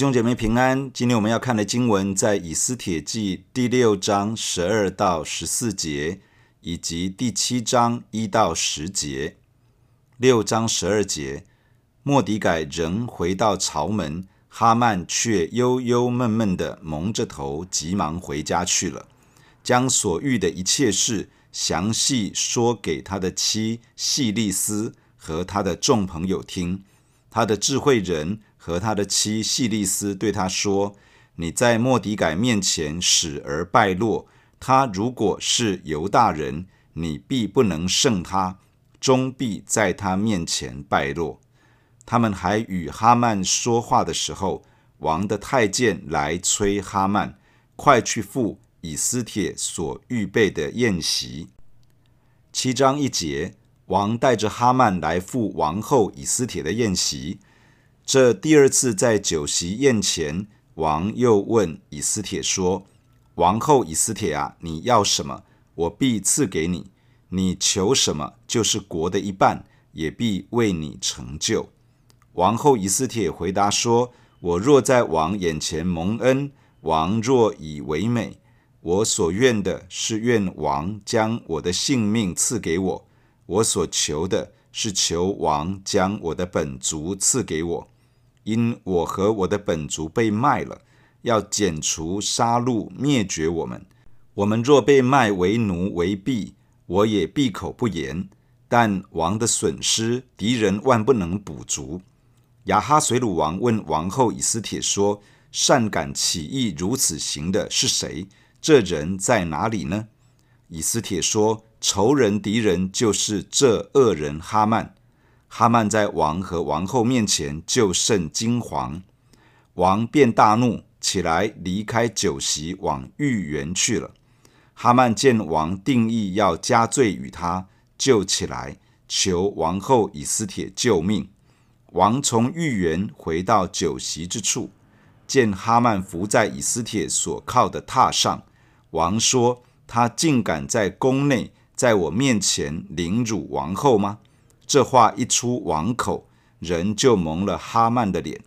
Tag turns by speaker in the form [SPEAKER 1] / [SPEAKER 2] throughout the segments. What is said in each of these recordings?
[SPEAKER 1] 弟兄姐妹平安。今天我们要看的经文在以斯帖记第六章十二到十四节，以及第七章一到十节。六章十二节，莫迪改仍回到朝门，哈曼却忧忧闷闷的蒙着头，急忙回家去了，将所遇的一切事详细说给他的妻细利斯和他的众朋友听。他的智慧人和他的妻细利斯对他说：“你在末底改面前死而败落。他如果是犹大人，你必不能胜他，终必在他面前败落。”他们还与哈曼说话的时候，王的太监来催哈曼，快去赴以斯帖所预备的宴席。七章一节。王带着哈曼来赴王后以斯帖的宴席。这第二次在酒席宴前，王又问以斯帖说：“王后以斯帖啊，你要什么，我必赐给你；你求什么，就是国的一半，也必为你成就。”王后以斯帖回答说：“我若在王眼前蒙恩，王若以为美，我所愿的是愿王将我的性命赐给我。”我所求的是求王将我的本族赐给我，因我和我的本族被卖了，要剪除杀戮灭绝我们。我们若被卖为奴为婢，我也闭口不言。但王的损失，敌人万不能补足。亚哈随鲁王问王后以斯帖说：“善敢起意如此行的是谁？这人在哪里呢？”以斯帖说。仇人敌人就是这恶人哈曼。哈曼在王和王后面前就甚惊惶，王便大怒，起来离开酒席，往御园去了。哈曼见王定义要加罪与他，就起来求王后以斯帖救命。王从御园回到酒席之处，见哈曼伏在以斯帖所靠的榻上。王说：“他竟敢在宫内。”在我面前凌辱王后吗？这话一出王口，人就蒙了哈曼的脸。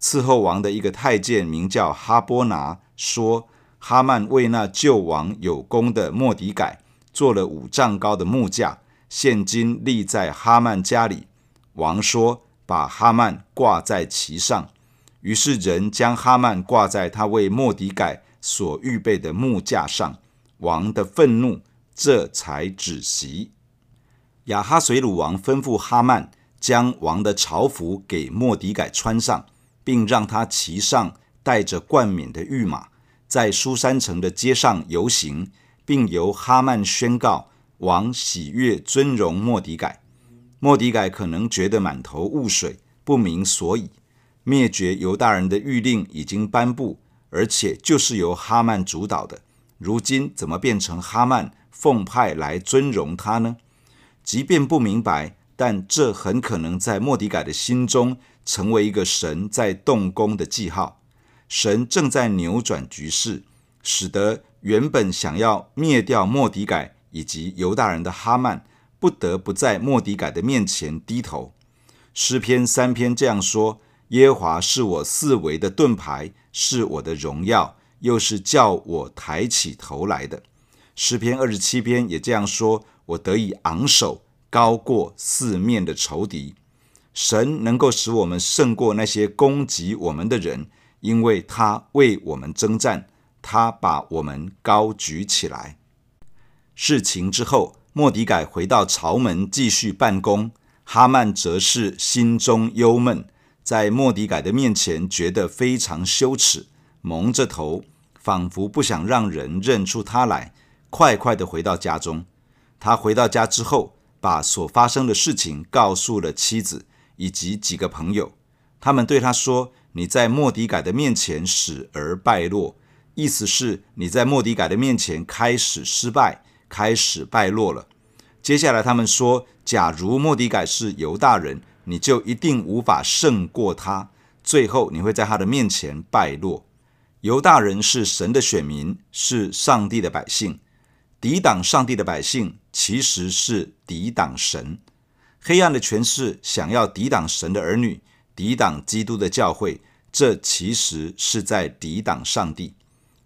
[SPEAKER 1] 伺候王的一个太监名叫哈波拿，说哈曼为那救王有功的莫迪改做了五丈高的木架，现今立在哈曼家里。王说：把哈曼挂在其上。于是人将哈曼挂在他为莫迪改所预备的木架上。王的愤怒。这才止息。亚哈随鲁王吩咐哈曼将王的朝服给莫迪改穿上，并让他骑上带着冠冕的御马，在苏珊城的街上游行，并由哈曼宣告王喜悦尊荣莫迪改。莫迪改可能觉得满头雾水，不明所以。灭绝犹大人的谕令已经颁布，而且就是由哈曼主导的，如今怎么变成哈曼奉派来尊荣他呢？即便不明白，但这很可能在莫迪改的心中成为一个神在动工的记号。神正在扭转局势，使得原本想要灭掉莫迪改以及犹大人的哈曼，不得不在莫迪改的面前低头。诗篇三篇这样说：“耶和华是我四围的盾牌，是我的荣耀，又是叫我抬起头来的。”诗篇二十七篇也这样说：“我得以昂首，高过四面的仇敌。神能够使我们胜过那些攻击我们的人，因为他为我们征战，他把我们高举起来。”事情之后，莫迪改回到朝门继续办公，哈曼则是心中忧闷，在莫迪改的面前觉得非常羞耻，蒙着头，仿佛不想让人认出他来。快快地回到家中。他回到家之后，把所发生的事情告诉了妻子以及几个朋友。他们对他说：“你在莫迪改的面前始而败落，意思是你在莫迪改的面前开始失败，开始败落了。”接下来他们说：“假如莫迪改是犹大人，你就一定无法胜过他，最后你会在他的面前败落。犹大人是神的选民，是上帝的百姓。”抵挡上帝的百姓其实是抵挡神，黑暗的权势想要抵挡神的儿女，抵挡基督的教会，这其实是在抵挡上帝。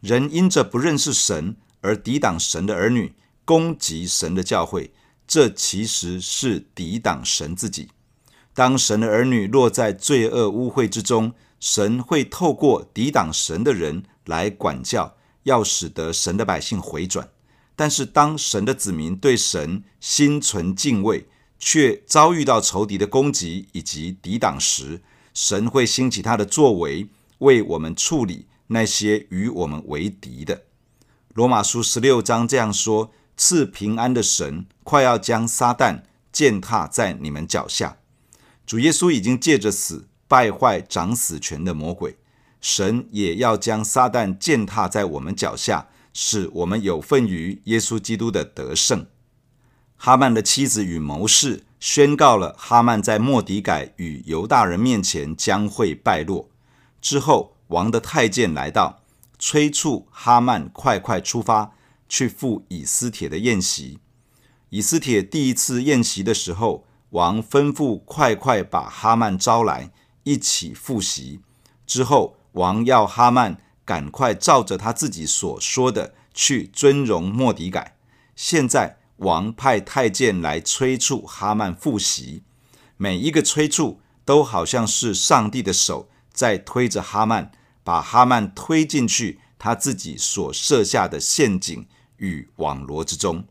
[SPEAKER 1] 人因着不认识神而抵挡神的儿女，攻击神的教会，这其实是抵挡神自己。当神的儿女落在罪恶污秽之中，神会透过抵挡神的人来管教，要使得神的百姓回转。但是，当神的子民对神心存敬畏，却遭遇到仇敌的攻击以及抵挡时，神会兴起他的作为，为我们处理那些与我们为敌的。罗马书十六章这样说：“赐平安的神，快要将撒旦践踏在你们脚下。”主耶稣已经借着死败坏掌死权的魔鬼，神也要将撒旦践踏在我们脚下，使我们有份于耶稣基督的得胜。哈曼的妻子与谋士宣告了哈曼在莫底改与犹大人面前将会败落。之后，王的太监来到，催促哈曼快快出发去赴以斯帖的宴席。以斯帖第一次宴席的时候，王吩咐快快把哈曼招来，一起赴席。之后，王要哈曼赶快照着他自己所说的去尊荣莫迪改。现在。王派太监来催促哈曼复席，每一个催促都好像是上帝的手在推着哈曼，把哈曼推进去他自己所设下的陷阱与网罗之中，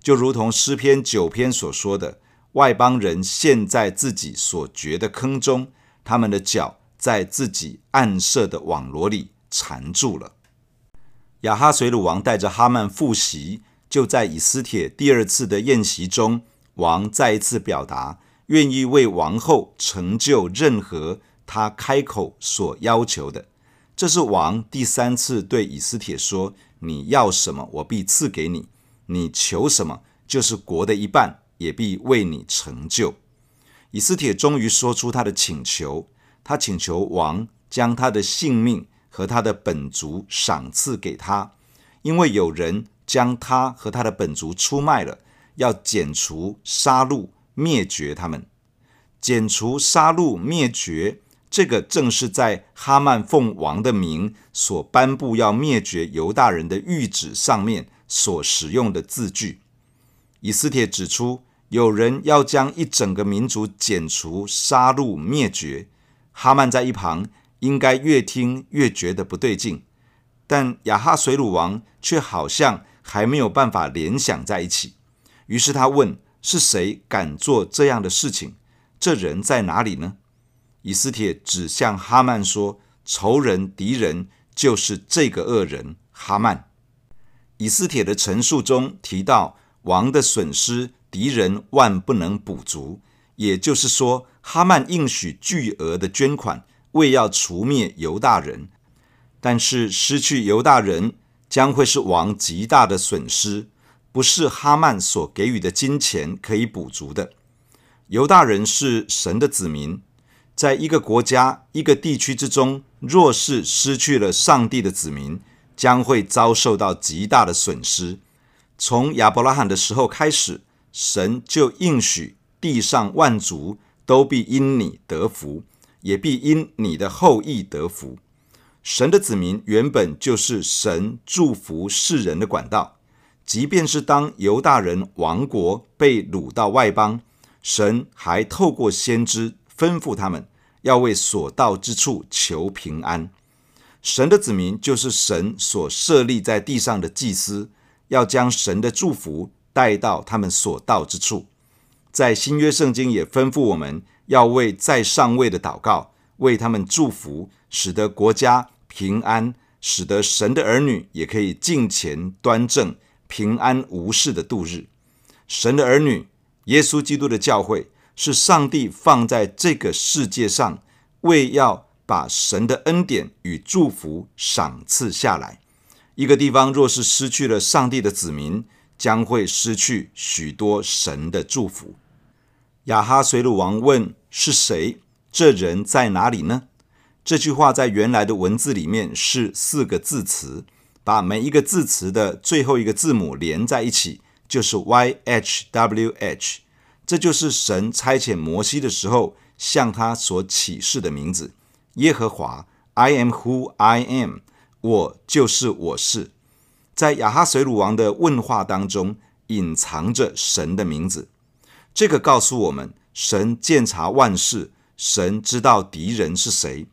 [SPEAKER 1] 就如同诗篇九篇所说的：“外邦人陷在自己所掘的坑中，他们的脚在自己暗设的网罗里缠住了。”亚哈随鲁王带着哈曼复席。就在以斯帖第二次的宴席中，王再一次表达愿意为王后成就任何他开口所要求的。这是王第三次对以斯帖说：“你要什么，我必赐给你；你求什么，就是国的一半，也必为你成就。”以斯帖终于说出他的请求，他请求王将他的性命和他的本族赏赐给他，因为有人。将他和他的本族出卖了，要剪除、杀戮、灭绝他们。剪除、杀戮、灭绝，这个正是在哈曼奉王的名所颁布要灭绝犹大人的谕旨上面所使用的字句。以斯帖指出，有人要将一整个民族剪除、杀戮、灭绝。哈曼在一旁应该越听越觉得不对劲，但亚哈水鲁王却好像。还没有办法联想在一起，于是他问：“是谁敢做这样的事情？这人在哪里呢？”以斯帖指向哈曼说：“仇人、敌人就是这个恶人哈曼。”以斯帖的陈述中提到，王的损失，敌人万不能补足，也就是说，哈曼应许巨额的捐款，为要除灭犹大人，但是失去犹大人。将会是王极大的损失，不是哈曼所给予的金钱可以补足的。犹大人是神的子民，在一个国家、一个地区之中，若是失去了上帝的子民，将会遭受到极大的损失。从亚伯拉罕的时候开始，神就应许地上万族都必因你得福，也必因你的后裔得福。神的子民原本就是神祝福世人的管道，即便是当犹大人亡国被掳到外邦，神还透过先知吩咐他们要为所到之处求平安。神的子民就是神所设立在地上的祭司，要将神的祝福带到他们所到之处。在新约圣经也吩咐我们要为在上位的祷告，为他们祝福，使得国家。平安，使得神的儿女也可以敬虔端正、平安无事的度日。神的儿女，耶稣基督的教会，是上帝放在这个世界上，为要把神的恩典与祝福赏赐下来。一个地方若是失去了上帝的子民，将会失去许多神的祝福。亚哈随鲁王问：“是谁？这人在哪里呢？”这句话在原来的文字里面是四个字词，把每一个字词的最后一个字母连在一起，就是 YHWH。这就是神差遣摩西的时候向他所启示的名字：耶和华：“I am who I am。”我就是我是。在亚哈随鲁王的问话当中，隐藏着神的名字。这个告诉我们，神鉴察万事，神知道敌人是谁，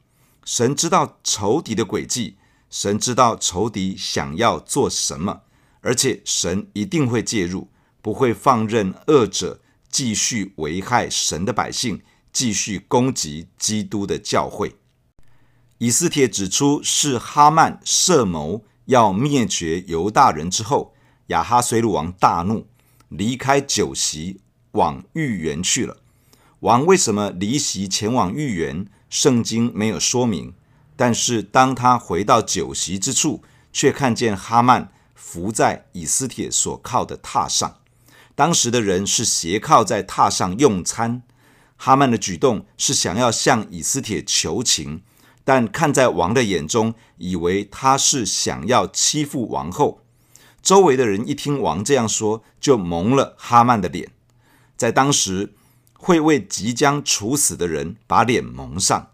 [SPEAKER 1] 神知道仇敌的诡计，神知道仇敌想要做什么，而且神一定会介入，不会放任恶者继续危害神的百姓，继续攻击基督的教会。以斯帖指出，是哈曼设谋要灭绝犹大人之后，亚哈随鲁王大怒，离开酒席。往御园去了。王为什么离席前往御园？圣经没有说明。但是当他回到酒席之处，却看见哈曼伏在以斯帖所靠的榻上。当时的人是斜靠在榻上用餐。哈曼的举动是想要向以斯帖求情，但看在王的眼中，以为他是想要欺负王后。周围的人一听王这样说，就蒙了哈曼的脸。在当时，会为即将处死的人把脸蒙上。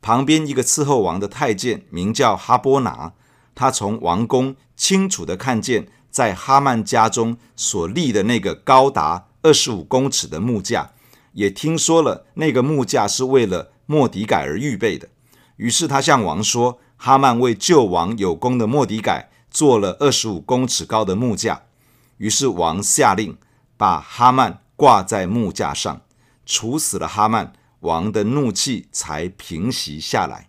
[SPEAKER 1] 旁边一个伺候王的太监名叫哈波拿，他从王宫清楚地看见，在哈曼家中所立的那个高达二十五公尺的木架，也听说了那个木架是为了莫底改而预备的。于是他向王说：“哈曼为救王有功的莫底改做了二十五公尺高的木架。”于是王下令把哈曼。挂在木架上，处死了哈曼，王的怒气才平息下来。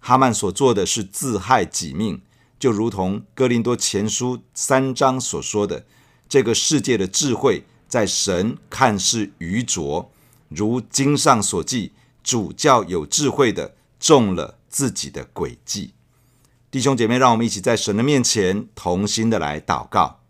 [SPEAKER 1] 哈曼所做的是自害己命，就如同哥林多前书三章所说的：“这个世界的智慧，在神看是愚拙，如经上所记，主教有智慧的中了自己的诡计。”弟兄姐妹，让我们一起在神的面前同心的来祷告。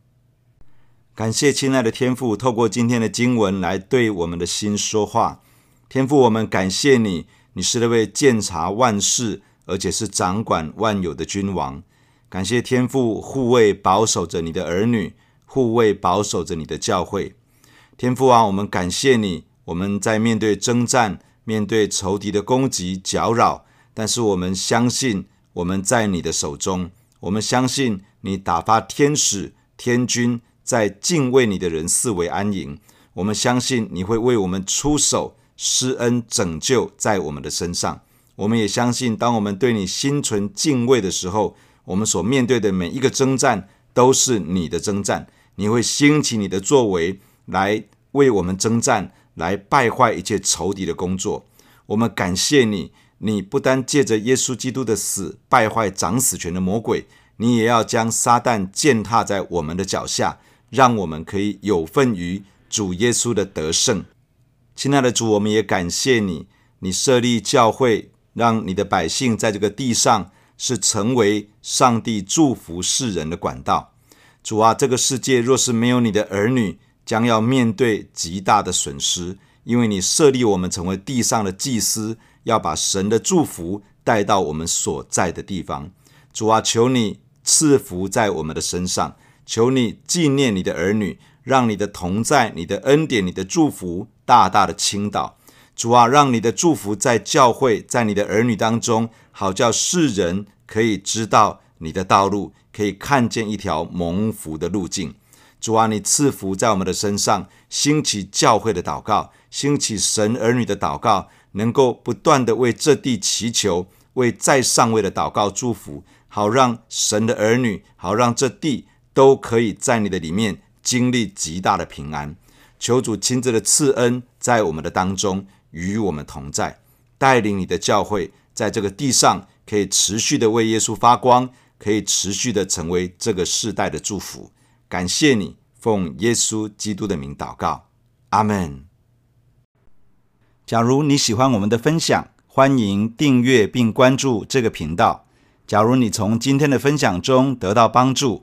[SPEAKER 1] 感谢亲爱的天父，透过今天的经文来对我们的心说话。天父，我们感谢你，你是那位鉴察万事，而且是掌管万有的君王。感谢天父护卫保守着你的儿女，护卫保守着你的教会。天父啊，我们感谢你，我们在面对征战、面对仇敌的攻击搅扰，但是我们相信我们在你的手中，我们相信你打发天使、天军。在敬畏你的人四围安营，我们相信你会为我们出手施恩拯救在我们的身上。我们也相信，当我们对你心存敬畏的时候，我们所面对的每一个征战都是你的征战。你会兴起你的作为来为我们征战，来败坏一切仇敌的工作。我们感谢你，你不单借着耶稣基督的死败坏掌死权的魔鬼，你也要将撒旦践踏在我们的脚下。让我们可以有份于主耶稣的得胜，亲爱的主，我们也感谢你，你设立教会，让你的百姓在这个地上是成为上帝祝福世人的管道。主啊，这个世界若是没有你的儿女，将要面对极大的损失，因为你设立我们成为地上的祭司，要把神的祝福带到我们所在的地方。主啊，求你赐福在我们的身上。求你纪念你的儿女，让你的同在、你的恩典、你的祝福大大的倾倒。主啊，让你的祝福在教会、在你的儿女当中，好叫世人可以知道你的道路，可以看见一条蒙福的路径。主啊，你赐福在我们的身上，兴起教会的祷告，兴起神儿女的祷告，能够不断的为这地祈求，为在上位的祷告祝福，好让神的儿女，好让这地。都可以在你的里面经历极大的平安，求主亲自的赐恩在我们的当中，与我们同在，带领你的教会在这个地上可以持续的为耶稣发光，可以持续的成为这个世代的祝福。感谢你，奉耶稣基督的名祷告，阿门。假如你喜欢我们的分享，欢迎订阅并关注这个频道。假如你从今天的分享中得到帮助，